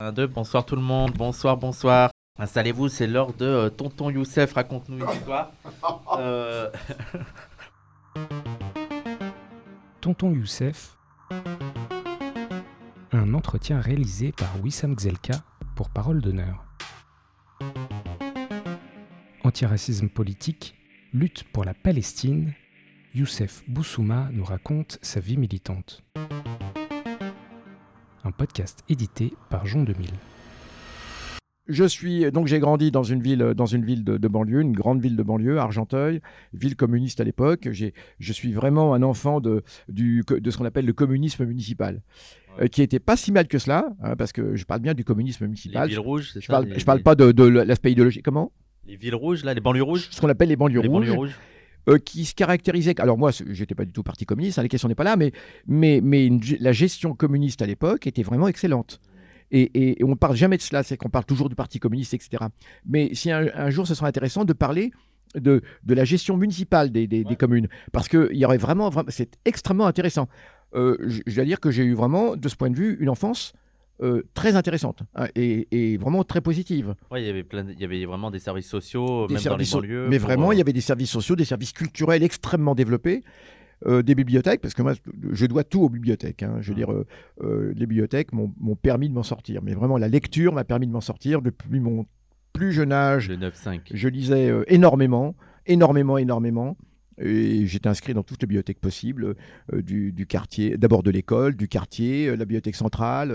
Un, deux, bonsoir tout le monde, bonsoir, bonsoir. Installez-vous, c'est l'heure de euh, Tonton Youssef, raconte-nous une histoire. Euh, Tonton Youssef. Un entretien réalisé par Wissam Gzelka pour Parole d'honneur. Antiracisme politique, lutte pour la Palestine, Youssef Boussouma nous raconte sa vie militante. Un podcast édité par Jean 2000. Je suis donc j'ai grandi dans une ville dans une ville de, de banlieue, une grande ville de banlieue, Argenteuil, ville communiste à l'époque. J'ai je suis vraiment un enfant de du de ce qu'on appelle le communisme municipal, euh, qui était pas si mal que cela, hein, parce que je parle bien du communisme les municipal. villes rouges, c'est Je ça parle les- je parle les- pas de, de l'aspect idéologique. Comment? Les villes rouges, là, les banlieues rouges? Ce qu'on appelle les banlieues Les rouges. banlieues rouges euh, qui se caractérisait. Alors moi, j'étais pas du tout parti communiste, hein, la question n'est pas là, mais mais mais une la gestion communiste à l'époque était vraiment excellente. Et, et, et on ne parle jamais de cela, c'est qu'on parle toujours du parti communiste, etc. Mais si un, un jour, ce sera intéressant de parler de, de la gestion municipale des, des- communes, parce que il y aurait vraiment, vraiment c'est extrêmement intéressant. Euh, je, je dois dire que j'ai eu vraiment, de ce point de vue, une enfance euh, très intéressante hein, et, et vraiment très positive. Ouais, il y avait plein de- il y avait vraiment des services sociaux, Des même dans les services so- banlieues. Mais vraiment, euh, il y avait des services sociaux, des services culturels extrêmement développés, euh, des bibliothèques, parce que moi, je dois tout aux bibliothèques. hein. Je veux Ah. dire, les bibliothèques m'ont permis de m'en sortir. Mais vraiment, la lecture m'a permis de m'en sortir depuis mon plus jeune âge. Le 9-5. Je lisais énormément, énormément, énormément. Et j'étais inscrit dans toutes les bibliothèques possibles, euh, du, du quartier, d'abord de l'école, du quartier, euh, la bibliothèque centrale,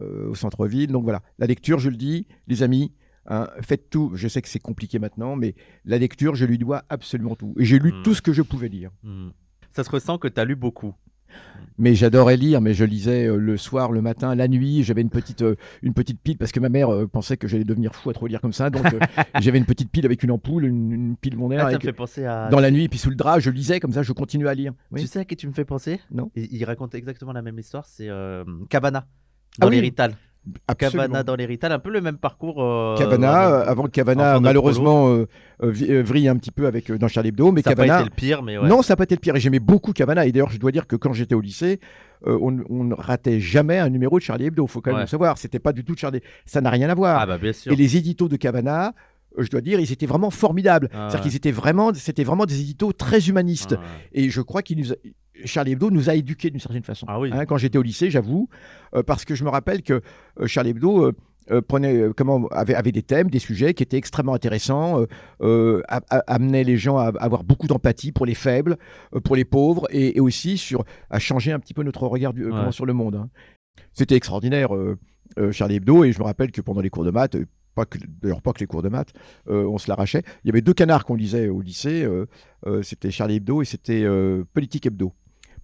euh, au centre-ville. Donc voilà, la lecture, je le dis, les amis, hein, faites tout. Je sais que c'est compliqué maintenant, mais la lecture, je lui dois absolument tout. Et j'ai lu Hmm. tout ce que je pouvais lire. Hmm. Ça se ressent que tu as lu beaucoup. Mais j'adorais lire, mais je lisais euh, le soir, le matin, la nuit. J'avais une petite, euh, une petite pile parce que ma mère euh, pensait que j'allais devenir fou à trop lire comme ça. Donc j'avais une petite pile avec une ampoule, une, une pile mon Ah, me fait penser à. Dans la nuit, puis sous le drap, je lisais comme ça, je continuais à lire. Oui. Tu sais à qui tu me fais penser? Non. il, il raconte exactement la même histoire, c'est euh, Cabana. Dans Ah oui, l'hérital. Absolument. Cabana dans l'hérital, un peu le même parcours. euh, Cavana, euh, euh, avant que Cavana enfant de malheureusement euh, euh, euh, vrille un petit peu avec euh, dans Charlie Hebdo, mais ça n'a pas Cavana, été le pire, mais ouais. non, ça n'a pas été le pire. Et j'aimais beaucoup Cavana. Et d'ailleurs, je dois dire que quand j'étais au lycée, euh, on, on ne ratait jamais un numéro de Charlie Hebdo. Il faut quand même Ouais. le savoir. C'était pas du tout Charlie. Ça n'a rien à voir. Ah bah bien sûr. Et les éditos de Cavana, euh, je dois dire, ils étaient vraiment formidables. Ah C'est-à-dire ouais. qu'ils étaient vraiment, c'était vraiment des éditos très humanistes. Ah, ouais. Et je crois qu'il nous a- Charlie Hebdo nous a éduqués d'une certaine façon. Ah oui. Hein, quand j'étais au lycée, j'avoue, euh, parce que je me rappelle que euh, Charlie Hebdo euh, prenait, comment, avait, avait des thèmes, des sujets qui étaient extrêmement intéressants, euh, a- a- amenait les gens à, à avoir beaucoup d'empathie pour les faibles, pour les pauvres, et, et aussi sur, à changer un petit peu notre regard du- Ouais. comment, sur le monde. hein. C'était extraordinaire, Charlie Hebdo, et je me rappelle que pendant les cours de maths, pas que, d'ailleurs pas que les cours de maths, euh, on se l'arrachait. Il y avait deux canards qu'on lisait au lycée, euh, euh, c'était Charlie Hebdo et c'était Politique Hebdo.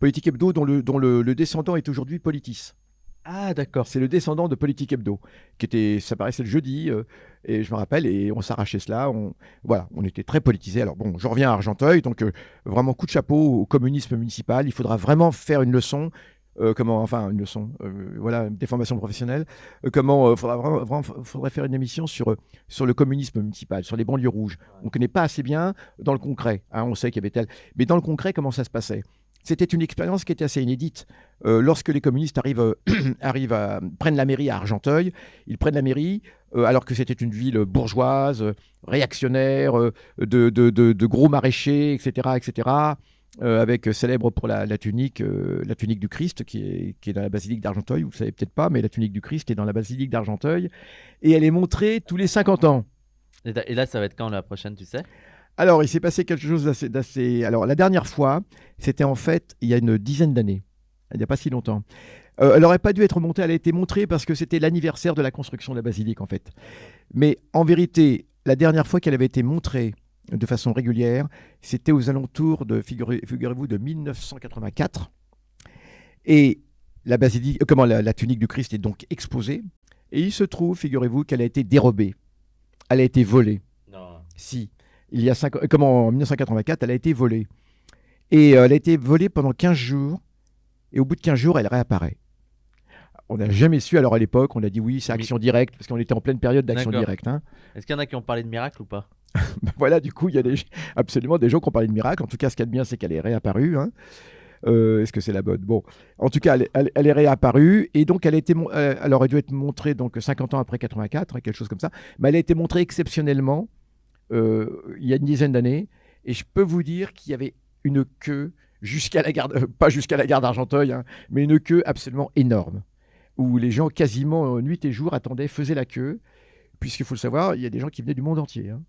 Politique Hebdo dont le, dont le, le descendant est aujourd'hui Politis. Ah d'accord. C'est le descendant de Politique Hebdo, qui était, ça paraissait le jeudi, et je me rappelle, et on s'arrachait cela. On, voilà, on était très politisé. Alors bon, je reviens à Argenteuil, donc vraiment coup de chapeau au communisme municipal. Il faudra vraiment faire une leçon. Euh, comment, enfin, une leçon, euh, voilà, des formations professionnelles. Euh, comment, faudra vraiment, faudrait faire une émission sur, sur le communisme municipal, sur les banlieues rouges. On ne connaît pas assez bien dans le concret. hein, on sait qu'il y avait tel, mais dans le concret, comment ça se passait? C'était une expérience qui était assez inédite. Euh, lorsque les communistes arrivent, euh, arrivent à prennent la mairie à Argenteuil, ils prennent la mairie euh, alors que c'était une ville bourgeoise, réactionnaire, de, de- de- de gros maraîchers, etc., etc. euh, avec euh, célèbre pour la, la tunique, euh, la tunique du Christ qui est, qui est dans la basilique d'Argenteuil. Vous ne savez peut-être pas, mais la tunique du Christ est dans la basilique d'Argenteuil et elle est montrée tous les 50 ans. Et, là, ça va être quand la prochaine, tu sais? Alors, il s'est passé quelque chose d'assez, d'assez- Alors, la dernière fois, c'était en fait il y a une dizaine d'années, il n'y a pas si longtemps. Euh, elle n'aurait pas dû être montée, elle a été montrée parce que c'était l'anniversaire de la construction de la basilique, en fait. Mais en vérité, la dernière fois qu'elle avait été montrée de façon régulière, c'était aux alentours de, figurez- figurez-vous, de 1984. Et la basilique, euh, comment la, la tunique du Christ est donc exposée. Et il se trouve, figurez-vous, qu'elle a été dérobée. Elle a été volée. Non. Si. Il y a cinq, euh, comment, en 1984, elle a été volée. Et euh, elle a été volée pendant 15 jours. Et au bout de 15 jours, elle réapparaît. On n'a jamais su. Alors à l'époque, on a dit oui, c'est action directe, parce qu'on était en pleine période d'action directe. hein. Est-ce qu'il y en a qui ont parlé de miracle ou pas? Ben voilà, du coup, il y a des, absolument des gens qui ont parlé de miracle. En tout cas, ce qu'il y a de bien, c'est qu'elle est réapparue. hein. Euh, Est-ce que c'est la bonne? Bon, en tout cas, elle, est réapparue et donc elle, a été, euh, elle aurait dû être montrée donc 50 ans après 84, hein, quelque chose comme ça. Mais elle a été montrée exceptionnellement euh, il y a une dizaine d'années et je peux vous dire qu'il y avait une queue jusqu'à la gare, pas jusqu'à la gare d'Argenteuil, hein, mais une queue absolument énorme où les gens quasiment nuit et jour attendaient, faisaient la queue, puisqu'il faut le savoir, il y a des gens qui venaient du monde entier. hein.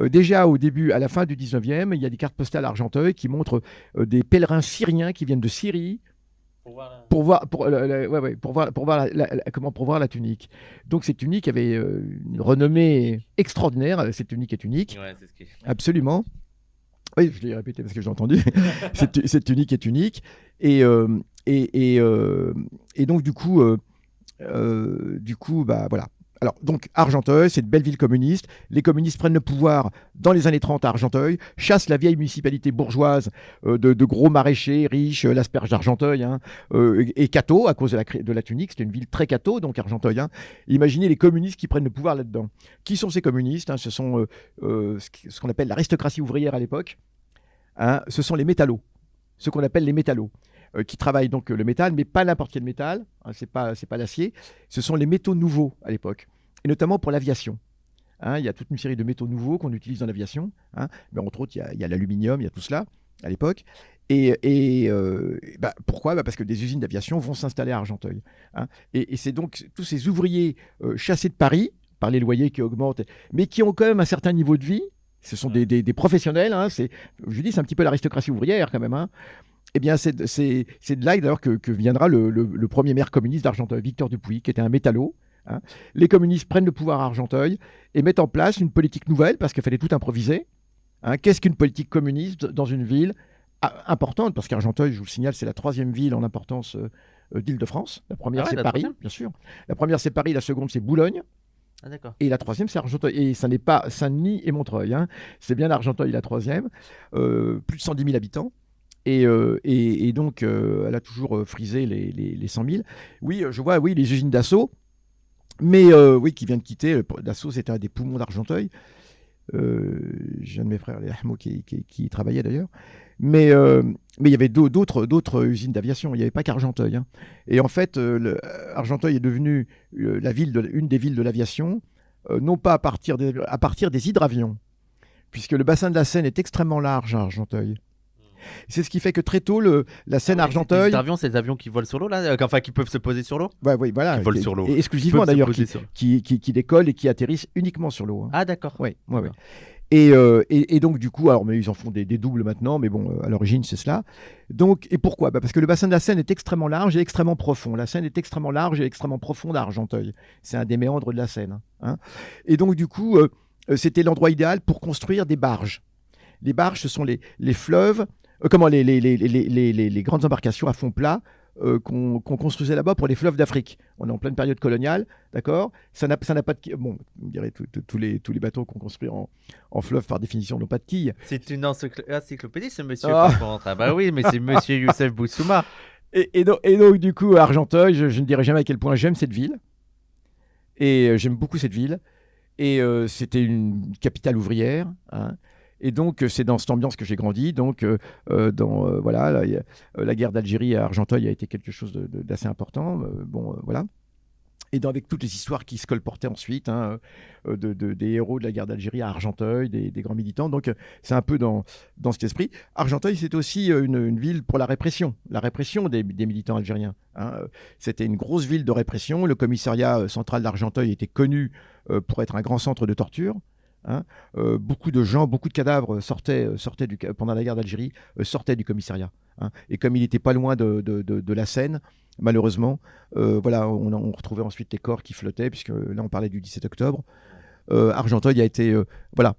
Euh, déjà au début, à la fin du 19e, il y a des cartes postales Argenteuil qui montrent euh, des pèlerins syriens qui viennent de Syrie pour voir, pour, euh, la- ouais, ouais, pour voir, pour voir la, la- la- comment, pour voir la tunique. Donc cette tunique avait euh, une renommée extraordinaire. Cette tunique est unique. Ouais, ce. Absolument. Oui, je l'ai répété parce que j'ai entendu. cette, cette tunique est unique. Et, euh, et, et, et donc, du coup, du coup bah, voilà. Alors, donc, Argenteuil, c'est une belle ville communiste. Les communistes prennent le pouvoir dans les années 30 à Argenteuil, chassent la vieille municipalité bourgeoise euh, de, gros maraîchers riches, euh, l'asperge d'Argenteuil, hein, euh, et catho, à cause de la, de la tunique. C'était une ville très catho, donc Argenteuil. hein. Imaginez les communistes qui prennent le pouvoir là-dedans. Qui sont ces communistes hein? Ce sont ce qu'on appelle l'aristocratie ouvrière à l'époque. Ce sont les métallos, ce qu'on appelle les métallos, euh, qui travaillent donc euh, le métal, mais pas n'importe quel métal. Hein, c'est pas c'est pas l'acier. Ce sont les métaux nouveaux à l'époque, et notamment pour l'aviation. Hein, il y a toute une série de métaux nouveaux qu'on utilise dans l'aviation. hein, mais entre autres, il y a- l'aluminium, il y a tout cela à l'époque. Et, et, euh, bah, pourquoi? Bah, Parce que des usines d'aviation vont s'installer à Argenteuil. hein. et et c'est donc tous ces ouvriers euh, chassés de Paris par les loyers qui augmentent, mais qui ont quand même un certain niveau de vie. Ce sont des, des- des professionnels. hein, je dis, c'est un petit peu l'aristocratie ouvrière quand même. Hein. Eh bien, c'est, de- là d'ailleurs que, que viendra le, le- le premier maire communiste d'Argenteuil, Victor Dupuy, qui était un métallo. hein. Les communistes prennent le pouvoir à Argenteuil et mettent en place une politique nouvelle parce qu'il fallait tout improviser. hein. Qu'est-ce qu'une politique communiste dans une ville ah, importante? Parce qu'Argenteuil, je vous le signale, c'est la troisième ville en importance euh, euh, d'Île-de-France. La première, Ah ouais, c'est Paris, bien sûr. La première, c'est Paris. La seconde, c'est Boulogne. Ah. Et la troisième, c'est Argenteuil. Et ça n'est pas Saint-Denis et Montreuil. hein. C'est bien Argenteuil, la troisième. Euh, plus de 110 000 habitants. Et, euh, et- donc, euh, elle a toujours euh, frisé les, les, les 100 000. Oui, je vois, oui, les usines d'assaut. Mais oui, qui vient de quitter. Dassault, c'était un des poumons d'Argenteuil. J'ai un de mes frères, les Ahmo, qui, travaillait d'ailleurs. Mais, mais il y avait d'au- d'autres usines d'aviation. Il n'y avait pas qu'Argenteuil. hein. Et en fait, Argenteuil est devenu la ville une des villes de l'aviation, non pas à partir, à partir des hydravions, puisque le bassin de la Seine est extrêmement large à Argenteuil. C'est ce qui fait que très tôt, le, la Seine Les Argenteuil, avions, c'est des avions qui volent sur l'eau, là euh, Enfin, qui peuvent se poser sur l'eau ouais, oui, voilà, Qui volent sur l'eau. exclusivement d'ailleurs, qui, sur qui, qui, qui décollent et qui atterrissent uniquement sur l'eau. hein. Ah, d'accord. Ouais, ouais, ouais. D'accord. Et, euh, et, et donc, du coup, alors, mais ils en font des, des doubles maintenant, mais bon, euh, à l'origine, c'est cela. Donc, et pourquoi? Bah, Parce que le bassin de la Seine est extrêmement large et extrêmement profond. La Seine est extrêmement large et extrêmement profonde à Argenteuil. C'est un des méandres de la Seine. hein. Et donc, du coup, euh, c'était l'endroit idéal pour construire des barges. Les barges, ce sont les, les fleuves, euh, comment, les, grandes embarcations à fond plat euh, qu'on construisait là-bas pour les fleuves d'Afrique. On est en pleine période coloniale, d'accord? Ça n'a pas de. Bon, vous me direz, tous les, tous les bateaux qu'on construit en, en fleuve, par définition, n'ont pas de quille. C'est une encycl- encyclopédie, ce monsieur, Ah. Ah, bah oui, mais c'est monsieur Youssef Boussouma. Et, et donc, et donc, du coup, à Argenteuil, je, je ne dirai jamais à quel point j'aime cette ville. Et euh, j'aime beaucoup cette ville. Et c'était une capitale ouvrière. hein. Et donc, euh, c'est dans cette ambiance que j'ai grandi. Donc, euh, euh, dans, voilà, la, guerre d'Algérie à Argenteuil a été quelque chose d'assez important. Bon, voilà. Et avec toutes les histoires qui se colportaient ensuite, hein, de, de- des héros de la guerre d'Algérie à Argenteuil, des, grands militants. Donc, c'est un peu dans, dans cet esprit. Argenteuil, c'est aussi une, ville pour la répression, la répression des, militants algériens. hein. C'était une grosse ville de répression. Le commissariat central d'Argenteuil était connu pour être un grand centre de torture. Hein. Euh, beaucoup de gens, beaucoup de cadavres sortaient, euh, pendant la guerre d'Algérie, euh, sortaient du commissariat. hein. Et comme il n'était pas loin de, la Seine, malheureusement, voilà, on, retrouvait ensuite les corps qui flottaient, puisque là on parlait du 17 octobre. Argenteuil a été, voilà.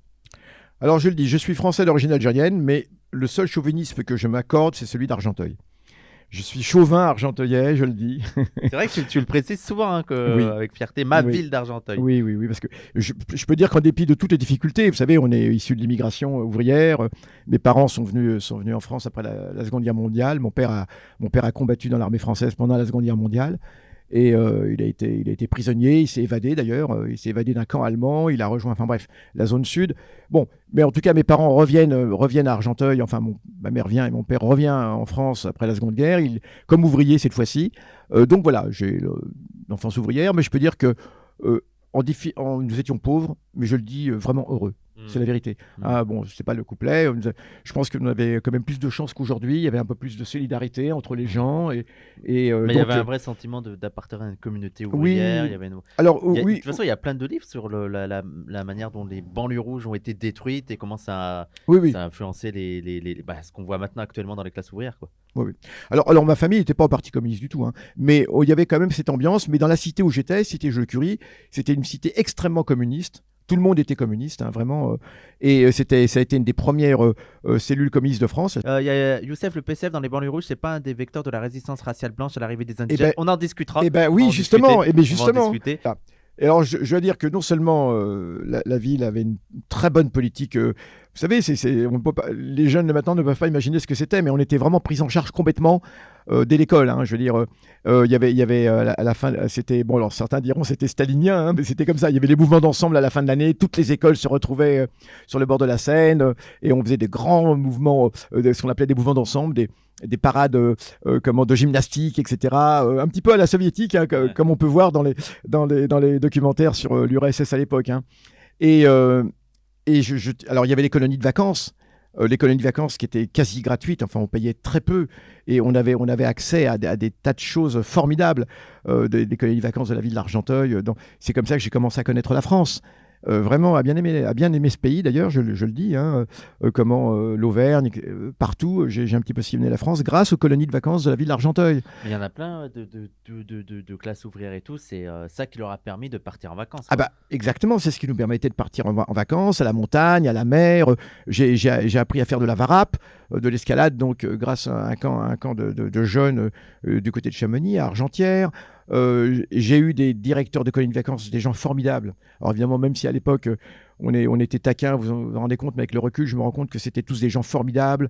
Alors je le dis, je suis français d'origine algérienne, mais le seul chauvinisme que je m'accorde, c'est celui d'Argenteuil. Je suis chauvin argenteuilais, je le dis. C'est vrai que tu, tu le précises souvent, hein, que, Oui. avec fierté, ma Oui. ville d'Argenteuil. Oui, oui, oui, parce que je, je peux dire qu'en dépit de toutes les difficultés, vous savez, on est issu de l'immigration euh, ouvrière. euh, Mes parents sont venus, sont venus en France après la, la Seconde Guerre mondiale. Mon père, a, mon père a combattu dans l'armée française pendant la Seconde Guerre mondiale. Et euh, il, a été, il a été prisonnier, il s'est évadé d'ailleurs, euh, il s'est évadé d'un camp allemand, il a rejoint, enfin bref, la zone sud. Bon, mais en tout cas, mes parents reviennent, euh, reviennent à Argenteuil, enfin ma mère vient et mon père revient en France après la Seconde Guerre, il, comme ouvrier cette fois-ci. Donc voilà, j'ai le- l'enfance ouvrière, mais je peux dire que en nous étions pauvres, mais je le dis vraiment heureux. C'est la vérité. Mm. Ah, bon, c'est pas le couplet. Je pense que nous avait quand même plus de chance qu'aujourd'hui. Il y avait un peu plus de solidarité entre les gens. Et, et, euh, Mais il y avait un euh, vrai sentiment d'appartenir à une communauté Oui. ouvrière. il y avait une- Alors, il y a- oui, De toute façon, il y a plein de livres sur le- la, la- la manière dont les banlieues rouges ont été détruites et comment ça a, oui, oui. ça a influencé les, les- les- bah, ce qu'on voit maintenant actuellement dans les classes ouvrières. Quoi. Alors, alors, ma famille n'était pas au Parti communiste du tout, hein. mais oh, il y avait quand même cette ambiance. Mais dans la cité où j'étais, cité Jules-Curie, c'était une cité extrêmement communiste. Tout le monde était communiste, hein, vraiment. euh, et euh, c'était, ça a été une des premières euh, cellules communistes de France. Il y a Youssef, le PCF dans les banlieues rouges, c'est pas un des vecteurs de la résistance raciale blanche à l'arrivée des indigènes. ben- on en discutera. Eh ben oui, en justement. discuter. Eh ben On va en justement. discuter. Et alors, je, je dois dire que non seulement euh, la, la ville avait une très bonne politique. euh, vous savez, on peut pas, les jeunes de maintenant ne peuvent pas imaginer ce que c'était, mais on était vraiment pris en charge complètement euh, dès l'école. hein. je veux dire, euh, euh, il y avait, il y avait euh, à la- fin, c'était bon. Alors certains diront c'était stalinien, hein, mais c'était comme ça. Il y avait les mouvements d'ensemble à la fin de l'année. Toutes les écoles se retrouvaient sur le bord de la Seine et on faisait des grands mouvements, ce qu'on appelait des mouvements d'ensemble, des des parades comment, de gymnastique, etc. un petit peu à la soviétique, hein, Ouais. comme on peut voir dans les, dans les, dans les documentaires sur l'URSS à l'époque. Et, et je, alors, il y avait les colonies de vacances. euh, les colonies de vacances qui étaient quasi gratuites, enfin on payait très peu et on avait, on avait accès à, des- à des tas de choses formidables euh, des, colonies de vacances de la ville d'Argenteuil. euh, C'est comme ça que j'ai commencé à connaître la France. Euh, vraiment à bien aimer, à bien aimer ce pays d'ailleurs, je, le- je le dis, hein, euh, comment euh, l'Auvergne, partout, j'ai un petit peu sillonné la France grâce aux colonies de vacances de la ville d'Argenteuil. Il y en a plein de, de, de, de- classes ouvrières et tout. C'est ça qui leur a permis de partir en vacances. Ah bah exactement, c'est ce qui nous permettait de partir en, en vacances, à la montagne, à la mer. J'ai appris à faire de la varap, de l'escalade, donc grâce à un camp, un camp de, jeunes du côté de Chamonix, à Argentière. Euh, J'ai eu des directeurs de colonies de vacances, des gens formidables. Alors évidemment, même si à l'époque euh, on, est, on était taquins, vous vous en rendez compte, mais avec le recul, je me rends compte que c'était tous des gens formidables.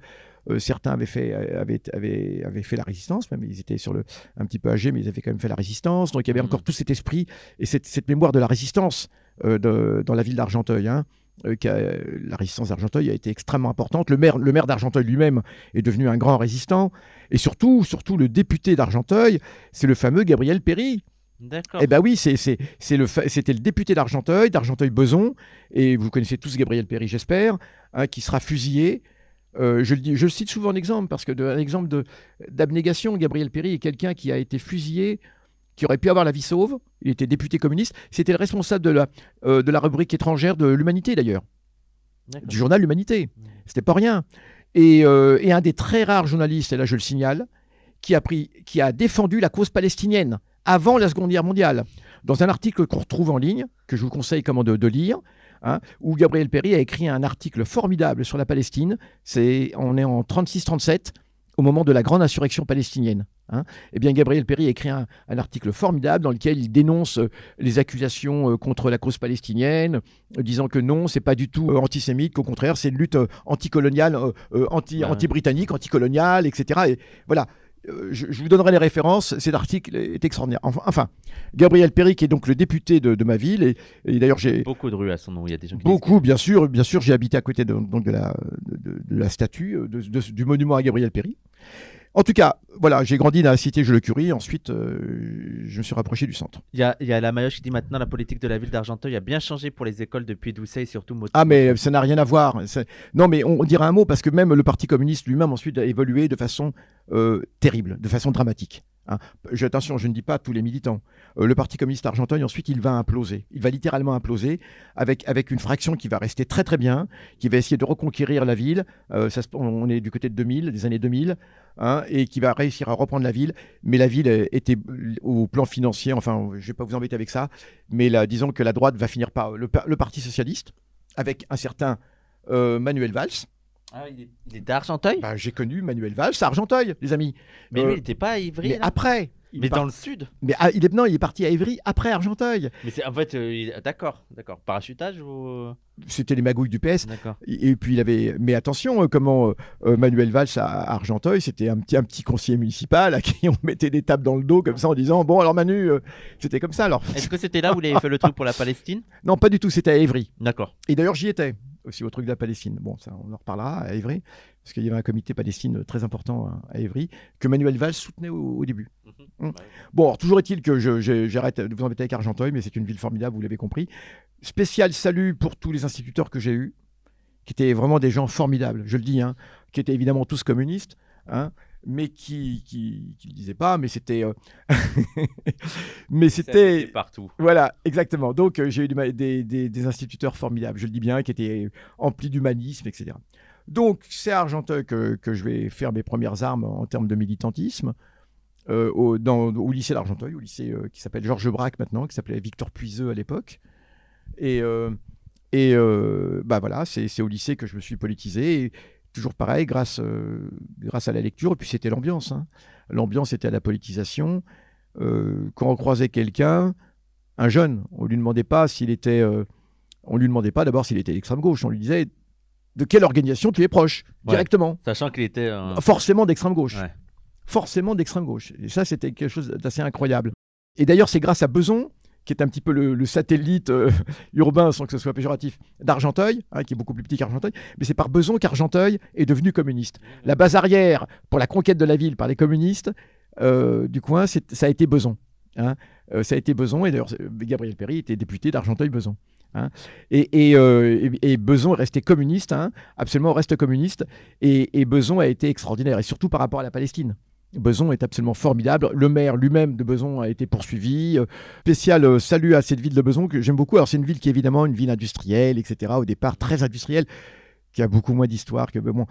Euh, certains avaient fait, avaient, avaient, avaient fait la résistance, même ils étaient sur le, un petit peu âgés, mais ils avaient quand même fait la résistance. Donc il y avait encore tout cet esprit et cette, cette mémoire de la résistance euh, de- dans la ville d'Argenteuil. hein, euh, qui a- la résistance d'Argenteuil a été extrêmement importante. Le maire, le maire d'Argenteuil lui-même est devenu un grand résistant. Et surtout, surtout le député d'Argenteuil, c'est le fameux Gabriel Péry. D'accord. Eh ben oui, le, c'était le député d'Argenteuil, d'Argenteuil-Beson, et vous connaissez tous Gabriel Péry, j'espère, hein, qui sera fusillé. Euh, je, le dis, je le cite souvent en exemple, parce que de, un exemple d'abnégation, Gabriel Péry est quelqu'un qui a été fusillé, qui aurait pu avoir la vie sauve. Il était député communiste. C'était le responsable de la, euh, de la rubrique étrangère de l'Humanité, d'ailleurs, du journal L'Humanité. C'était pas rien. Et, euh, et un des très rares journalistes, et là je le signale, qui a, pris, qui a défendu la cause palestinienne avant la Seconde Guerre mondiale. Dans un article qu'on retrouve en ligne, que je vous conseille comment de, de lire, hein, où Gabriel Péry a écrit un article formidable sur la Palestine. C'est, on est en 36-37, au moment de la grande insurrection palestinienne. Hein. Eh bien, Gabriel a écrit un, un article formidable dans lequel il dénonce euh, les accusations euh, contre la cause palestinienne, euh, disant que non, c'est pas du tout antisémite, qu'au contraire, c'est une lutte anticoloniale, anti, anti-britannique, anticoloniale, etc. Et voilà. Je, je vous donnerai les références. Cet article est extraordinaire. Enfin, enfin, Gabriel Péry, qui est donc le député de, de ma ville, et, et d'ailleurs j'ai Beaucoup de rues à son nom. Il y a des gens qui beaucoup, bien sûr, bien sûr, j'ai habité à côté de, donc de, la, de, de la statue, du monument à Gabriel Péry. En tout cas, voilà, j'ai grandi dans la cité Je le Curie. Ensuite, euh, je me suis rapproché du centre. Il y a, il y a la Mayoche qui dit maintenant la politique de la ville d'Argenteuil a bien changé pour les écoles depuis Doucet et surtout Mot- Ah, mais ça n'a rien à voir. Non, mais on, on dirait un mot parce que même le Parti communiste lui-même ensuite a évolué de façon euh, terrible, de façon dramatique. Hein. Attention, je ne dis pas tous les militants. Euh, le Parti communiste argentin, ensuite, il va imploser. Il va littéralement imploser avec, avec une fraction qui va rester très très bien, qui va essayer de reconquérir la ville. Euh, on est du côté de 2000, des années 2000, hein, et qui va réussir à reprendre la ville. Mais la ville euh, était au plan financier, enfin, je ne vais pas vous embêter avec ça, mais disons que la droite va finir par le, pa- le Parti socialiste, avec un certain Manuel Valls. Ah, il, est, il est d'Argenteuil? Bah, J'ai connu Manuel Valls à Argenteuil, les amis. Mais euh, lui, il n'était pas à Ivry Mais après, il Mais dans le sud mais ah, il est non, il est parti à Évry après Argenteuil. Mais c'est en fait. euh, D'accord, d'accord. Parachutage ou. C'était les magouilles du PS. D'accord. Et et puis il avait, mais attention, euh, comment euh, euh, Manuel Valls à Argenteuil, c'était un petit, un petit conseiller municipal à qui on mettait des tapes dans le dos comme ça en disant bon alors Manu, euh, c'était comme ça alors. Est-ce que c'était là où il avait fait le truc pour la Palestine? Non, pas du tout, c'était à Évry. D'accord. Et d'ailleurs j'y étais aussi au truc de la Palestine. Bon, ça on en reparlera à Évry parce qu'il y avait un comité Palestine très important à- à Évry que Manuel Valls soutenait au, au début. Mm. Bon, alors, toujours est-il que j'arrête de vous embêter avec Argenteuil, mais c'est une ville formidable, vous l'avez compris. Spécial salut pour tous les instituteurs que j'ai eus, qui étaient vraiment des gens formidables, je le dis, hein, qui étaient évidemment tous communistes, hein, mais qui qui, qui le disaient pas, mais c'était, euh, mais c'était, partout. voilà, exactement. Donc euh, j'ai eu des, des- des- des instituteurs formidables, je le dis bien, qui étaient emplis d'humanisme, etc. Donc c'est à Argenteuil que, que je vais faire mes premières armes en termes de militantisme. Euh, au, dans- au lycée d'Argenteuil, au lycée euh, qui s'appelle Georges Braque maintenant, qui s'appelait Victor Puiseux à l'époque. Et, euh, et bah voilà, c'est au lycée que je me suis politisé. Et toujours pareil, grâce, grâce à la lecture. Et puis c'était l'ambiance. hein. L'ambiance était à la politisation. Quand on croisait quelqu'un, un jeune, on lui demandait pas s'il était, on lui demandait pas d'abord s'il était d'extrême gauche. On lui disait de quelle organisation tu es proche Ouais. directement. Sachant qu'il était. Forcément d'extrême gauche. Ouais. Forcément d'extrême gauche. Et ça, c'était quelque chose d'assez incroyable. Et d'ailleurs, c'est grâce à Beson, qui est un petit peu le, satellite euh, urbain, sans que ce soit péjoratif, d'Argenteuil, hein, qui est beaucoup plus petit qu'Argenteuil, mais c'est par Beson qu'Argenteuil est devenu communiste. La base arrière pour la conquête de la ville par les communistes euh, du coin, ça a été Beson. hein. Euh, ça a été Beson, et d'ailleurs, Gabriel Péry était député d'Argenteuil-Beson. hein. Et- et Beson est resté communiste, hein, absolument reste communiste, et, et Beson a été extraordinaire, et surtout par rapport à la Palestine. Beson est absolument formidable. Le maire lui-même de Beson a été poursuivi. Euh, Spécial euh, salut à cette ville de Beson que j'aime beaucoup. Alors c'est une ville qui est évidemment une ville industrielle, etc. Au départ très industrielle, qui a beaucoup moins d'histoire que bon.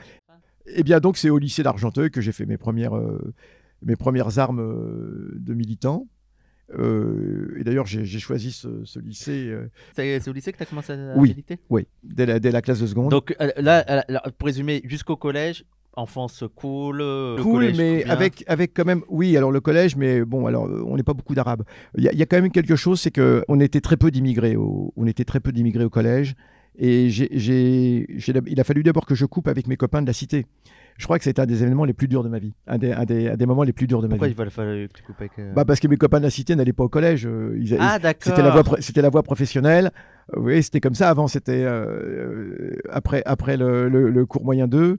Eh bien donc c'est au lycée d'Argenteuil que j'ai fait mes premières, euh, mes premières armes euh, de militant. Euh, et d'ailleurs j'ai choisi ce, ce lycée, C'est au lycée que tu as commencé à Oui. militer? oui, dès la, dès la classe de seconde. Donc là, là, pour résumer, jusqu'au collège, enfance cool. le cool, collège, mais avec, avec quand même, oui, alors le collège, mais bon, alors euh, on n'est pas beaucoup d'arabes. Il y, a- il y a quand même quelque chose, c'est que on était très peu d'immigrés, au, on était très peu d'immigrés au collège, et j'ai, j'ai- j'ai d'ab- il a fallu d'abord que je coupe avec mes copains de la cité. Je crois que c'était un des événements les plus durs de ma vie, un des, un des, un des moments les plus durs de ma Pourquoi vie. il va falloir que tu coupes avec. euh, Bah parce que mes copains de la cité n'allaient pas au collège. euh, ils- Ah, d'accord. c'était la voie, c'était la voie professionnelle. Oui, c'était comme ça. Avant, c'était euh, après, après le, le- le cours moyen 2,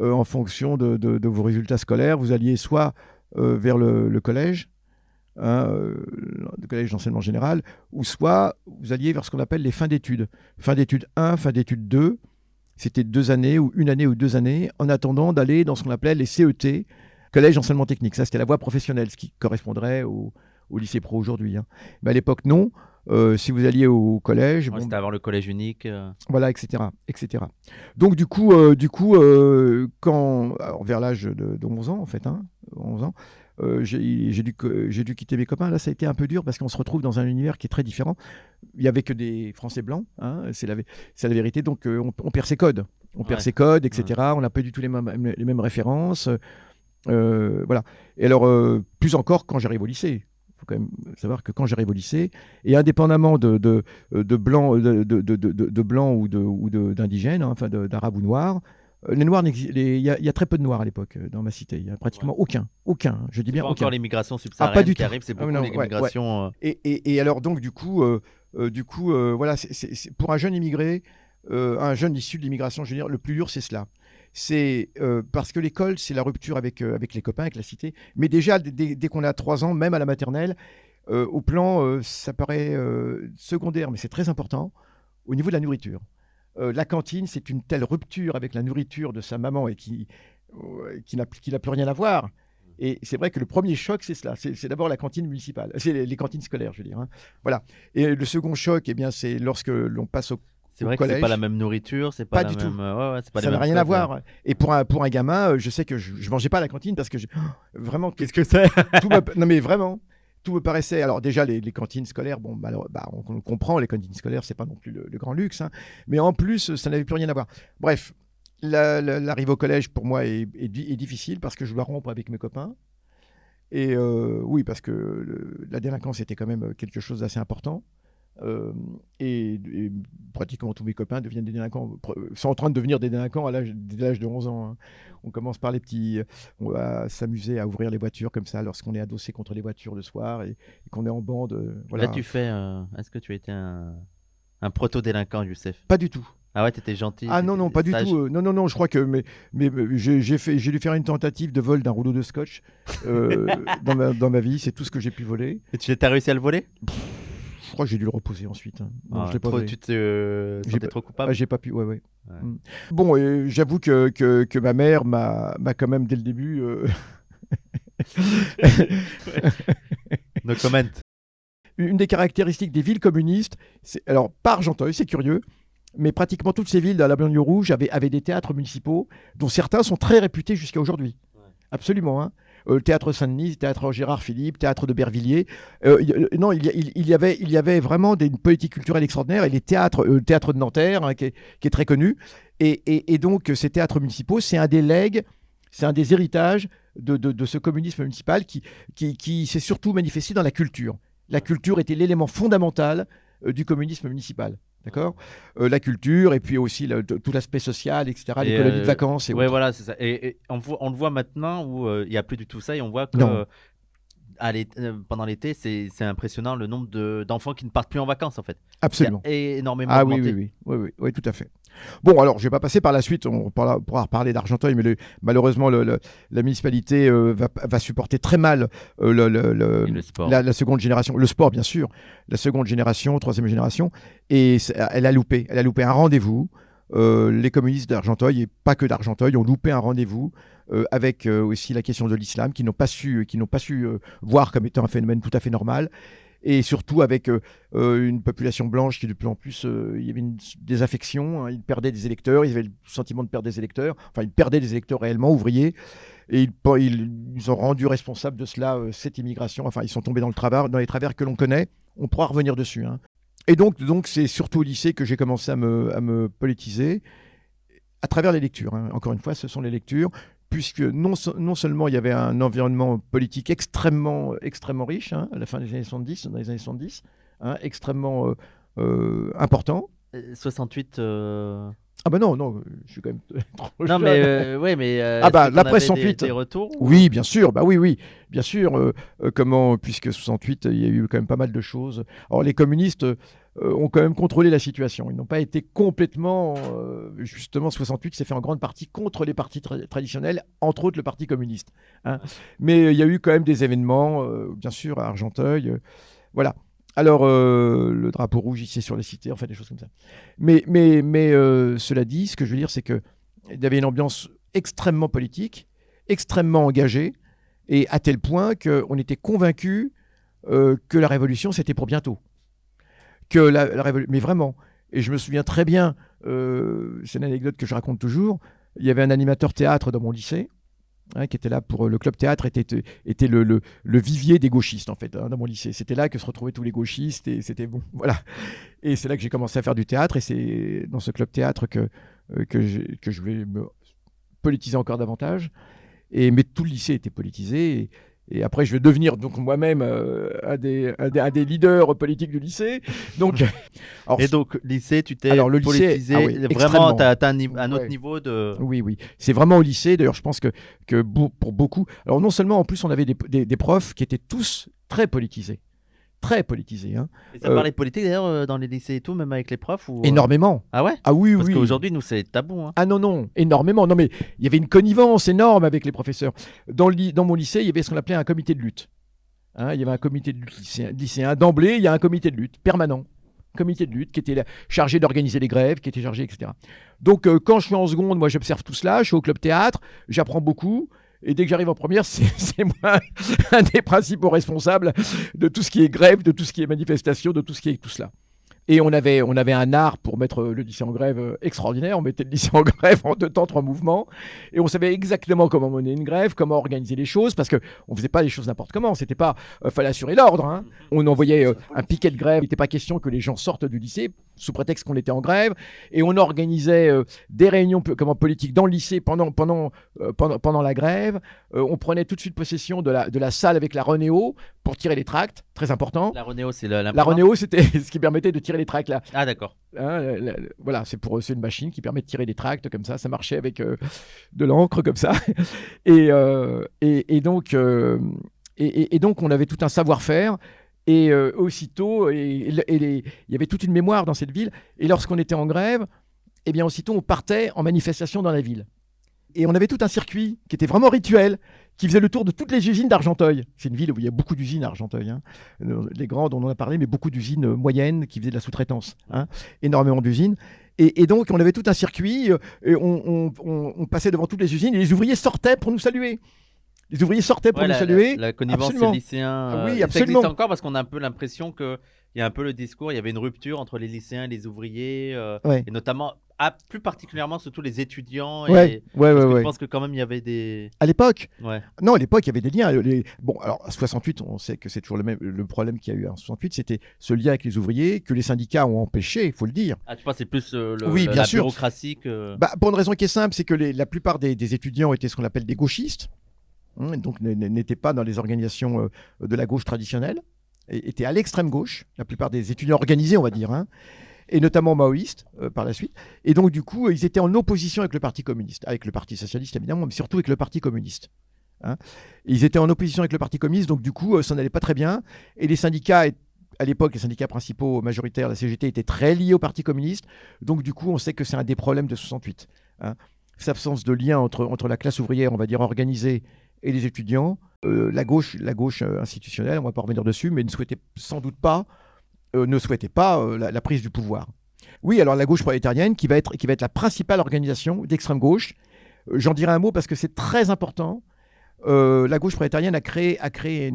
euh, en fonction de, vos résultats scolaires, vous alliez soit euh, vers le, collège, hein, euh, le collège d'enseignement général, ou soit vous alliez vers ce qu'on appelle les fins d'études. Fin d'études 1, fin d'études 2. C'était deux années ou une année ou deux années en attendant d'aller dans ce qu'on appelait les CET, collège d'enseignement technique. Ça, c'était la voie professionnelle, ce qui correspondrait au, au lycée pro aujourd'hui. hein. Mais à l'époque, non. Euh, si vous alliez au collège, Ouais, bon, C'était avant le collège unique. euh, voilà, etc., etc. Donc du coup, euh, du coup, quand alors, vers l'âge de, de 11 ans en fait, hein, 11 ans, j'ai dû que- j'ai dû quitter mes copains. Là, ça a été un peu dur parce qu'on se retrouve dans un univers qui est très différent. Il y avait que des Français blancs, hein, c'est la, vé- c'est la vérité. Donc on, on perd ses codes, on perd ses codes, etc. On n'a pas du tout les mêmes, les mêmes références. Voilà. Et alors, plus encore quand j'arrive au lycée. Il faut quand même savoir que quand j'arrive au lycée, et indépendamment de, de, de blancs de, de, de, blancs ou de- ou d'indigènes, hein, enfin d'arabes ou noirs, euh, les noirs, il y, y a très peu de noirs à l'époque euh, dans ma cité. Il y a pratiquement aucun, aucun. hein, Je dis bien pas aucun. encore l'immigration subsaharienne Ah, pas du qui arrive, c'est Ah, beaucoup non, ouais, l'immigration. euh, Et, et- et alors donc du coup, euh, euh, du coup, euh, voilà, c'est- c'est- c'est- pour un jeune immigré, euh, un jeune issu de l'immigration, je veux dire, le plus dur c'est cela. C'est euh, parce que l'école, c'est la rupture avec, euh, avec les copains, avec la cité. Mais déjà, dès- qu'on a trois ans, même à la maternelle, euh, au plan, ça paraît secondaire, mais c'est très important, au niveau de la nourriture. La cantine, c'est une telle rupture avec la nourriture de sa maman et qui, qui n'a plus rien à voir. Et c'est vrai que le premier choc, c'est cela. C'est c'est d'abord la cantine municipale. C'est les, les cantines scolaires, je veux dire. hein. Voilà. Et le second choc, eh bien, c'est lorsque l'on passe au C'est vrai que c'est pas la même nourriture, c'est pas, Pas la du tout. même. euh, ouais, ouais, pas ça n'a rien à voir. Et pour un, pour un gamin, euh, je sais que je, je mangeais pas à la cantine parce que je- vraiment, tout, Qu'est-ce que c'est? tout me- non mais vraiment, tout me paraissait. Alors déjà les, les cantines scolaires, bon, bah, alors, bah, on, on comprend, les cantines scolaires, c'est pas non plus le, le grand luxe, hein. mais en plus, ça n'avait plus rien à voir. Bref, la- la- l'arrivée au collège pour moi est, est di- est difficile parce que je dois rompre avec mes copains. Et euh, oui, parce que le- la délinquance était quand même quelque chose d'assez important. Euh, et, et pratiquement tous mes copains deviennent des délinquants, sont en train de devenir des délinquants à l'âge de 11 ans. hein. On commence par les petits, on va s'amuser à ouvrir les voitures comme ça lorsqu'on est adossé contre les voitures le soir et, et qu'on est en bande. euh, voilà. Là, tu fais. euh, Est-ce que tu étais un, un proto-délinquant, Youssef? Pas du tout. Ah ouais, t'étais gentil. Ah non, non, pas du tout. euh, non, non, non, je crois que mais, mais, j'ai dû faire une tentative de vol d'un rouleau de scotch euh, dans, ma, dans ma vie. C'est tout ce que j'ai pu voler. Et tu as réussi à le voler? Je crois que j'ai dû le reposer ensuite. hein. Non, Ah, je l'ai pas trop-. Tu te euh, J'ai pas- trop Ah, coupable j'ai pas pu, ouais, ouais. Ouais. Mm. Bon, j'avoue que, que, que ma mère m'a quand même dès le début. euh, No comment. une des caractéristiques des villes communistes, c'est alors pas Argenteuil, c'est curieux, mais pratiquement toutes ces villes dans la banlieue rouge avaient, avaient des théâtres municipaux, dont certains sont très réputés jusqu'à aujourd'hui. Absolument. Hein. Euh, le théâtre Saint-Denis, théâtre Gérard Philippe, théâtre de Bervilliers. Euh, euh, non, il y, avait, il y avait vraiment des, une politique culturelle extraordinaire. Et les théâtres, euh, le théâtre de Nanterre, hein, qui, est, très connu. Et, donc, ces théâtres municipaux, c'est un des legs, c'est un des héritages de, de- ce communisme municipal qui, qui, qui s'est surtout manifesté dans la culture. La culture était l'élément fondamental du communisme municipal. D'accord? Euh, La culture et puis aussi le- tout l'aspect social, etc., colonies euh, de vacances. Et Ouais, autres. voilà, c'est ça. Et, et on, voit- on le voit maintenant où euh, il n'y a plus du tout ça et on voit que euh, à euh, pendant l'été, c'est impressionnant le nombre de- d'enfants qui ne partent plus en vacances en fait. Absolument. Il y a énormément Ah oui, oui, oui, oui, oui, oui, tout à fait. Bon, alors, je vais pas passer par la suite, on pourra, pourra reparler d'Argenteuil, mais le- malheureusement, le- le- la municipalité euh, va, va supporter très mal euh, le, le- le- Et le sport. la, la seconde génération, le sport, bien sûr, la seconde génération, troisième génération, et elle a loupé, elle a loupé un rendez-vous. Euh, les communistes d'Argenteuil, et pas que d'Argenteuil, ont loupé un rendez-vous euh, avec euh, aussi la question de l'islam, qui n'ont pas su, qui n'ont pas su voir comme étant un phénomène tout à fait normal, et surtout avec une population blanche qui de plus en plus, il y avait une désaffection, hein, ils perdaient des électeurs, ils avaient le sentiment de perdre des électeurs, enfin ils perdaient des électeurs réellement ouvriers, et ils, ils, ont rendu responsable de cela cette immigration, enfin ils sont tombés dans, le travers, dans les travers que l'on connaît, on pourra revenir dessus. hein. Et donc donc c'est surtout au lycée que j'ai commencé à me, à me politiser, à travers les lectures, hein. encore une fois ce sont les lectures, puisque non, non seulement il y avait un environnement politique extrêmement, extrêmement riche hein, à la fin des années 70, dans les années 70, hein, extrêmement euh, euh, important. Euh, 68. euh, Ah bah non, non, je suis quand même trop Non, jeune. mais euh, ouais, mais. euh, Ah bah, la presse avais des- 68. Des retours ou- Oui, bien sûr, bah oui, oui, bien sûr. euh, euh, comment, puisque 68, il y a eu quand même pas mal de choses. Alors les communistes ont quand même contrôlé la situation. Ils n'ont pas été complètement, justement, 68 s'est fait en grande partie contre les partis tra- traditionnels, entre autres le Parti communiste. hein. Mais il y a eu quand même des événements, bien sûr, à Argenteuil. voilà. Alors, euh, le drapeau rouge ici sur les cités, enfin des choses comme ça. Mais, mais, mais euh, cela dit, ce que je veux dire, c'est que il y avait une ambiance extrêmement politique, extrêmement engagée, et à tel point qu'on était convaincu euh, que la révolution, c'était pour bientôt. Que la, Mais vraiment. Et je me souviens très bien, c'est une anecdote que je raconte toujours, il y avait un animateur théâtre dans mon lycée, hein, qui était là pour... Le club théâtre était, était le, le- vivier des gauchistes, en fait, hein, dans mon lycée. C'était là que se retrouvaient tous les gauchistes, et c'était bon, voilà. Et c'est là que j'ai commencé à faire du théâtre, et c'est dans ce club théâtre que, euh, que, j'ai- que je vais me politiser encore davantage. Et, mais tout le lycée était politisé. Et après, je vais devenir donc moi-même euh, un, des, un, des, un des leaders politiques du lycée. Donc, alors, Et donc, lycée, tu t'es Alors, le lycée, ah oui, vraiment, tu as atteint un, autre Ouais. niveau de. oui, oui, c'est vraiment au lycée. D'ailleurs, je pense que, que pour beaucoup. Alors, non seulement en plus, on avait des, des- des profs qui étaient tous très politisés. Très politisés. Hein. Et ça Euh, parlait politique d'ailleurs euh, dans les lycées et tout, même avec les profs ou... euh, Énormément. Ah ouais? Ah oui, Parce oui. qu'aujourd'hui, nous, c'est tabou. Hein. Ah non, non, énormément. Non, mais il y avait une connivence énorme avec les professeurs. Dans, le dans mon lycée, il y avait ce qu'on appelait un comité de lutte. Hein, il y avait un comité de lutte lycéen. lycéen. D'emblée, il y a un comité de lutte permanent. Comité de lutte qui était chargé d'organiser les grèves, qui était chargé, etc. Donc, euh, quand je suis en seconde, moi, j'observe tout cela. Je suis au club théâtre, j'apprends beaucoup. Et dès que j'arrive en première, c'est moi un des principaux responsables de tout ce qui est grève, de tout ce qui est manifestation, de tout ce qui est tout cela. Et on avait, on avait un art pour mettre le lycée en grève euh, extraordinaire. On mettait le lycée en grève en deux temps, trois mouvements. Et on savait exactement comment mener une grève, comment organiser les choses, parce qu'on ne faisait pas les choses n'importe comment. C'était pas, euh, fallait assurer l'ordre. hein. On envoyait euh, un piquet de grève. Il n'était pas question que les gens sortent du lycée sous prétexte qu'on était en grève. Et on organisait euh, des réunions comment, politiques dans le lycée pendant, pendant, euh, pendant, pendant la grève. Euh, on prenait tout de suite possession de la, de la salle avec la Renéo pour tirer les tracts, très important. La Renéo, c'est la, La Renéo, c'était ce qui permettait de tirer les tracts là. Ah, d'accord. Hein, voilà, c'est pour c'est une machine qui permet de tirer des tracts comme ça. Ça marchait avec de l'encre comme ça. Et, et, et donc et donc on avait tout un savoir-faire. Et euh, aussitôt, il y avait toute une mémoire dans cette ville. Et lorsqu'on était en grève, eh bien aussitôt on partait en manifestation dans la ville. Et on avait tout un circuit qui était vraiment rituel, qui faisait le tour de toutes les usines d'Argenteuil. C'est une ville où il y a beaucoup d'usines à Argenteuil. hein. Les grandes, on en a parlé, mais beaucoup d'usines euh, moyennes qui faisaient de la sous-traitance. hein. Énormément d'usines. Et, donc, on avait tout un circuit, euh, et on- on passait devant toutes les usines, et les ouvriers sortaient pour nous saluer. Les ouvriers sortaient pour Ouais, la, saluer. la, la connivence Absolument. des lycéens. Ah oui, euh, absolument. Ça encore parce qu'on a un peu l'impression que il y a un peu le discours, il y avait une rupture entre les lycéens et les ouvriers, euh, Ouais. et notamment, ah, plus particulièrement, surtout les étudiants. Et, ouais, ouais, parce que ouais. Je pense que quand même, il y avait des. À l'époque, Ouais. non, à l'époque, il y avait des liens. Les- Bon, alors, à 68, on sait que c'est toujours le même. Le problème qu'il y a eu en 68, c'était ce lien avec les ouvriers que les syndicats ont empêché, il faut le dire. Ah, tu penses c'est plus euh, le, Oui, bien la sûr. bureaucratie que. Bah, pour une raison qui est simple, c'est que les- la plupart des, des étudiants étaient ce qu'on appelle des gauchistes, hein, donc n'étaient pas dans les organisations euh, de la gauche traditionnelle, et étaient à l'extrême gauche, la plupart des étudiants organisés, on va dire, hein, et notamment maoïstes euh, par la suite. Et donc, du coup, ils étaient en opposition avec le Parti communiste, avec le Parti socialiste évidemment, mais surtout avec le Parti communiste. hein. Ils étaient en opposition avec le Parti communiste, donc du coup, euh, ça n'allait pas très bien. Et les syndicats, à l'époque, les syndicats principaux majoritaires, la CGT, étaient très liés au Parti communiste. Donc du coup, on sait que c'est un des problèmes de 68. hein. Cette absence de lien entre, entre la classe ouvrière, on va dire organisée, et les étudiants. Euh, la gauche, la gauche euh, institutionnelle, on va pas revenir dessus, mais ne souhaitait sans doute pas, euh, ne souhaitait pas la, prise du pouvoir. Oui, alors la gauche prolétarienne, qui va être, qui va être la principale organisation d'extrême gauche. J'en dirai un mot parce que c'est très important. La gauche prolétarienne a créé, a créé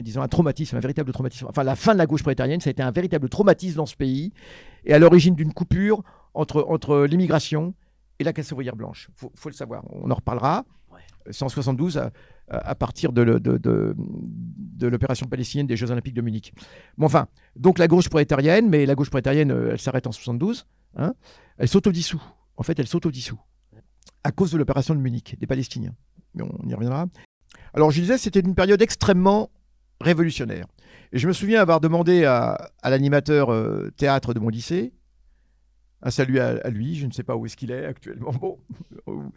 disons un traumatisme, un véritable traumatisme. Enfin, la fin de la gauche prolétarienne, ça a été un véritable traumatisme dans ce pays et à l'origine d'une coupure entre, entre l'immigration et la classe ouvrière blanche. Il faut le savoir, on en reparlera. Ouais. C'est en 72, à, à partir de, l'opération palestinienne des Jeux Olympiques de Munich. Bon, enfin, donc la gauche prolétarienne, mais la gauche prolétarienne, euh, elle s'arrête en 72, hein, elle s'autodissout. En fait, elle s'autodissout à cause de l'opération de Munich, des Palestiniens. Mais on y reviendra. Alors, je disais, c'était une période extrêmement révolutionnaire. Et je me souviens avoir demandé à, à l'animateur euh, théâtre de mon lycée, un salut à, à lui, je ne sais pas où est-ce qu'il est actuellement, bon.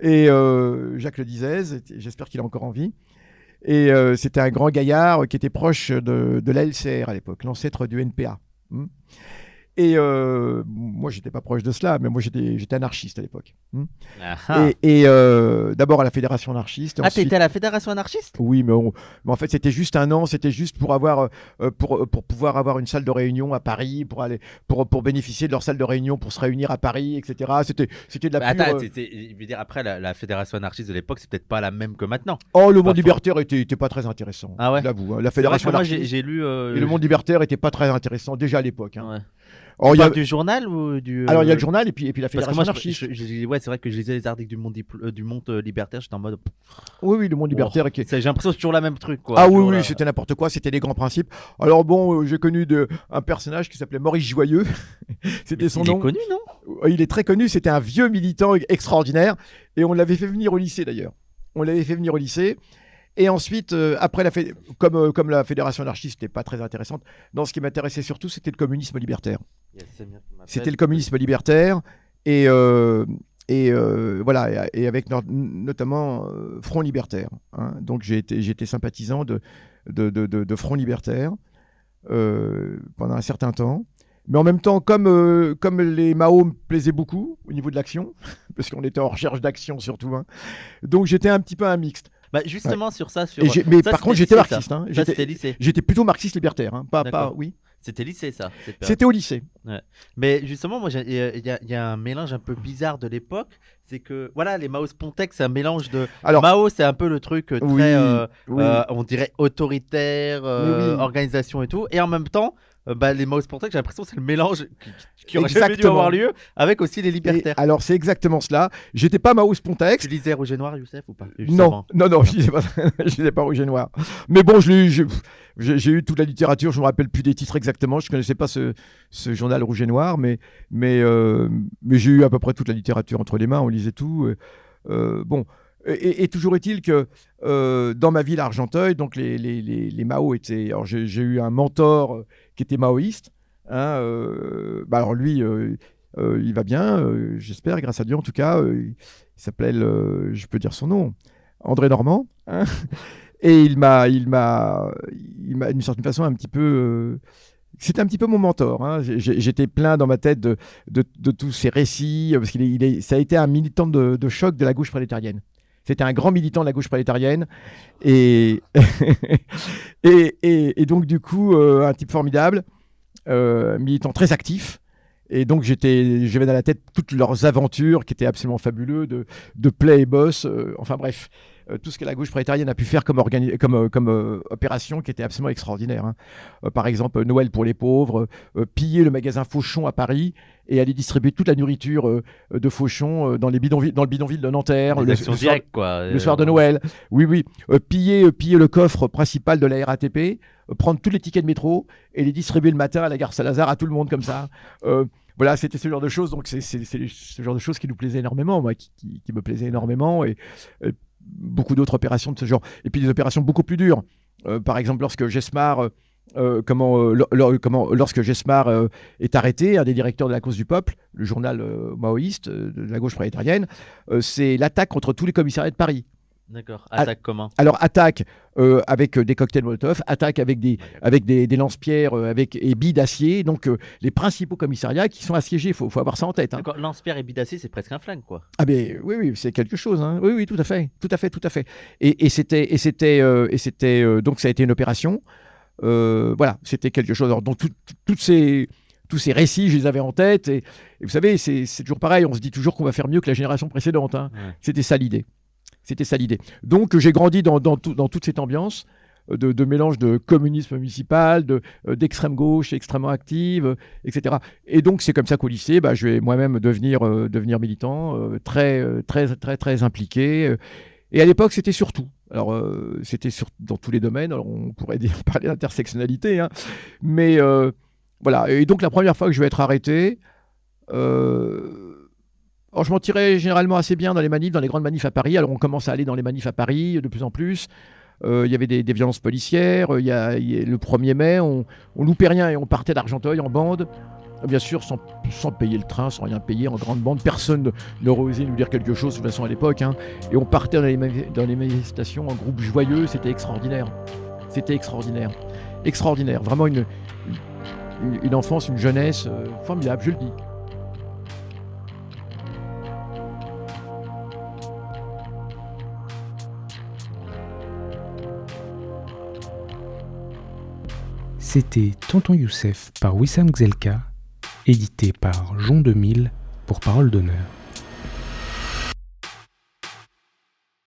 Et euh, Jacques Le Dizez, j'espère qu'il a encore envie. Et euh, c'était un grand gaillard qui était proche de, de l'ALCR à l'époque, l'ancêtre du NPA. Hmm. Et euh, moi, j'étais pas proche de cela, mais moi, j'étais anarchiste à l'époque. Hmm. Ah. Et, et, euh, d'abord à la fédération anarchiste. Ah, t'étais à la fédération anarchiste? Oui, mais, on- mais en fait, c'était juste un an. C'était juste pour avoir, euh, pour, pour pouvoir avoir une salle de réunion à Paris, pour aller, pour, pour bénéficier de leur salle de réunion, pour se réunir à Paris, etc. C'était, c'était de la Bah, pure. Attends, euh, je veux dire, après, la, la fédération anarchiste de l'époque, c'est peut-être pas la même que maintenant. Oh, le monde libertaire était, était pas très intéressant. Ah ouais? J'avoue. hein. La vrai fédération que moi, j'ai lu. euh, et le monde libertaire était pas très intéressant déjà à l'époque. hein. Ouais. Oh, Tu il y a- du journal ou du. Alors il y a euh, le journal et puis, et puis la Parce que fédération moi, je- anarchiste. je- je- ouais, c'est vrai que je lisais les articles du monde, euh, du monde euh, libertaire, j'étais en mode. Oui, oui, le monde libertaire. Oh, c'est- J'ai l'impression que c'est toujours la même truc, quoi. Ah oui, oui, la- c'était n'importe quoi, c'était les grands principes. Alors bon, euh, j'ai connu de, un personnage qui s'appelait Maurice Joyeux. c'était son il nom. est connu, non? Euh, Il est très connu, c'était un vieux militant extraordinaire et on l'avait fait venir au lycée d'ailleurs. On l'avait fait venir au lycée. Et ensuite, euh, après la comme, euh, comme la fédération anarchiste n'était pas très intéressante, dans ce qui m'intéressait surtout, c'était le communisme libertaire. C'était le communisme libertaire et, euh, et voilà, et, et avec no- notamment Front libertaire. hein. Donc j'ai été, sympathisant de, de, de- Front libertaire pendant un certain temps. Mais en même temps, comme, euh, comme les Mao me plaisaient beaucoup au niveau de l'action, parce qu'on était en recherche d'action surtout, hein, donc j'étais un petit peu un mixte. Bah, justement, sur ça, sur. Et mais ça, par contre, j'étais marxiste. hein. J'étais- c'était lycée. J'étais plutôt marxiste libertaire. hein. Pas, pas, oui. C'était lycée, ça. C'était au lycée. Mais justement, moi, il y, a- y un mélange un peu bizarre de l'époque. C'est que, voilà, les Mao Spontex, c'est un mélange de. Alors, Mao, c'est un peu le truc euh, très, Oui, euh, oui. euh, on dirait autoritaire, euh, oui. organisation et tout. Et en même temps, bah, les Mao spontanés, j'ai l'impression que c'est le mélange qui, qui aurait jamais dû avoir lieu avec aussi les Et libertaires. alors c'est exactement cela. J'étais pas Mao Spontex. Tu lisais Rouge et Noir, Youssef, ou pas? Non, non, non, je lisais pas, je lisais pas Rouge et Noir. Mais bon, je j'ai- eu toute la littérature, je me rappelle plus des titres exactement, je connaissais pas ce, ce journal Rouge et Noir, mais, mais, euh, mais j'ai eu à peu près toute la littérature entre les mains, on lisait tout. euh, euh, bon, et, et toujours est-il que euh, dans ma ville Argenteuil, donc les, les, les, Mao étaient. Alors j'ai eu un mentor euh, qui était maoïste. hein, euh, bah alors lui, euh, euh, il va bien, euh, j'espère, grâce à Dieu en tout cas. euh, il s'appelle, euh, je peux dire son nom, André Normand. hein. Et il m'a, il m'a, d'une certaine façon un petit peu. euh, c'était un petit peu mon mentor. hein. J'étais plein dans ma tête de, de, tous ces récits, euh, parce qu'il est, il est- ça a été un militant de, de choc de la gauche prolétarienne. C'était un grand militant de la gauche prolétarienne. Et, donc, du coup, euh, un type formidable, euh, militant très actif. Et donc, j'avais dans la tête toutes leurs aventures qui étaient absolument fabuleux, de, de play et boss. euh, enfin, bref, tout ce que la gauche prolétarienne a pu faire comme, euh, comme euh, opération qui était absolument extraordinaire. hein. Euh, par exemple, Noël pour les pauvres, euh, piller le magasin Fauchon à Paris et aller distribuer toute la nourriture euh, de Fauchon euh, dans, les bidonvilles, dans le bidonville de Nanterre. Le- soir- directes, quoi. le soir de Noël. Oui, oui. Euh, piller, euh, piller le coffre principal de la RATP, euh, prendre tous les tickets de métro et les distribuer le matin à la gare Saint-Lazare à tout le monde comme ça. Euh, voilà, c'était ce genre de choses. Donc, c'est ce genre de choses qui nous plaisait énormément, moi, qui, qui- qui me plaisait énormément. Et, et beaucoup d'autres opérations de ce genre. Et puis des opérations beaucoup plus dures. Euh, par exemple, lorsque Gesmar. euh, euh, comment, euh, comment, lorsque est arrêté, un des directeurs de la cause du peuple, le journal maoïste de la gauche prolétarienne, c'est l'attaque contre tous les commissariats de Paris. D'accord. Attaque comment Alors attaque euh, avec euh, des cocktails Molotov, attaque avec des, avec des, des lance-pierres euh, avec, et billes d'acier. Donc euh, les principaux commissariats qui sont assiégés, il faut, faut avoir ça en tête. hein. Lance-pierre et bidacé, c'est presque un flingue, quoi. Ah ben oui, oui, c'est quelque chose. hein. Oui, oui, tout à fait, tout à fait, tout à fait. Et, et c'était, et c'était, et c'était donc ça a été une opération. Voilà, c'était quelque chose. Alors, donc tout- tout- toutes ces tous ces récits, je les avais en tête. Et, et vous savez, c'est c'est toujours pareil. On se dit toujours qu'on va faire mieux que la génération précédente. hein. Ouais. C'était ça l'idée. C'était ça l'idée. Donc j'ai grandi dans, dans, tout- dans toute cette ambiance euh, de, mélange de communisme municipal, euh, d'extrême gauche, extrêmement active, euh, etc. Et donc c'est comme ça qu'au lycée, bah, je vais moi-même devenir, devenir militant, très, très, très, très impliqué. Et à l'époque, c'était surtout. Alors, c'était dans tous les domaines. Alors, on pourrait dire, parler d'intersectionnalité, hein. mais voilà. Et donc, la première fois que je vais être arrêté, je m'en tirais généralement assez bien dans les manifs, dans les grandes manifs à Paris. Alors, on commence à aller dans les manifs à Paris de plus en plus. Euh, Il y avait des, violences policières. euh, y a, le 1er mai, on, on loupait rien et on partait d'Argenteuil en bande. Bien sûr, sans, payer le train, sans rien payer, en grande bande. Personne ne- n'aurait osé nous dire quelque chose, de toute façon, à l'époque. hein. Et on partait dans les, manifestations en groupe joyeux. C'était extraordinaire. C'était extraordinaire. Extraordinaire. Vraiment une, enfance, une jeunesse euh, formidable, je le dis. C'était Tonton Youssef par Wissam Gzelka, édité par Jean 2000 pour Parole d'honneur.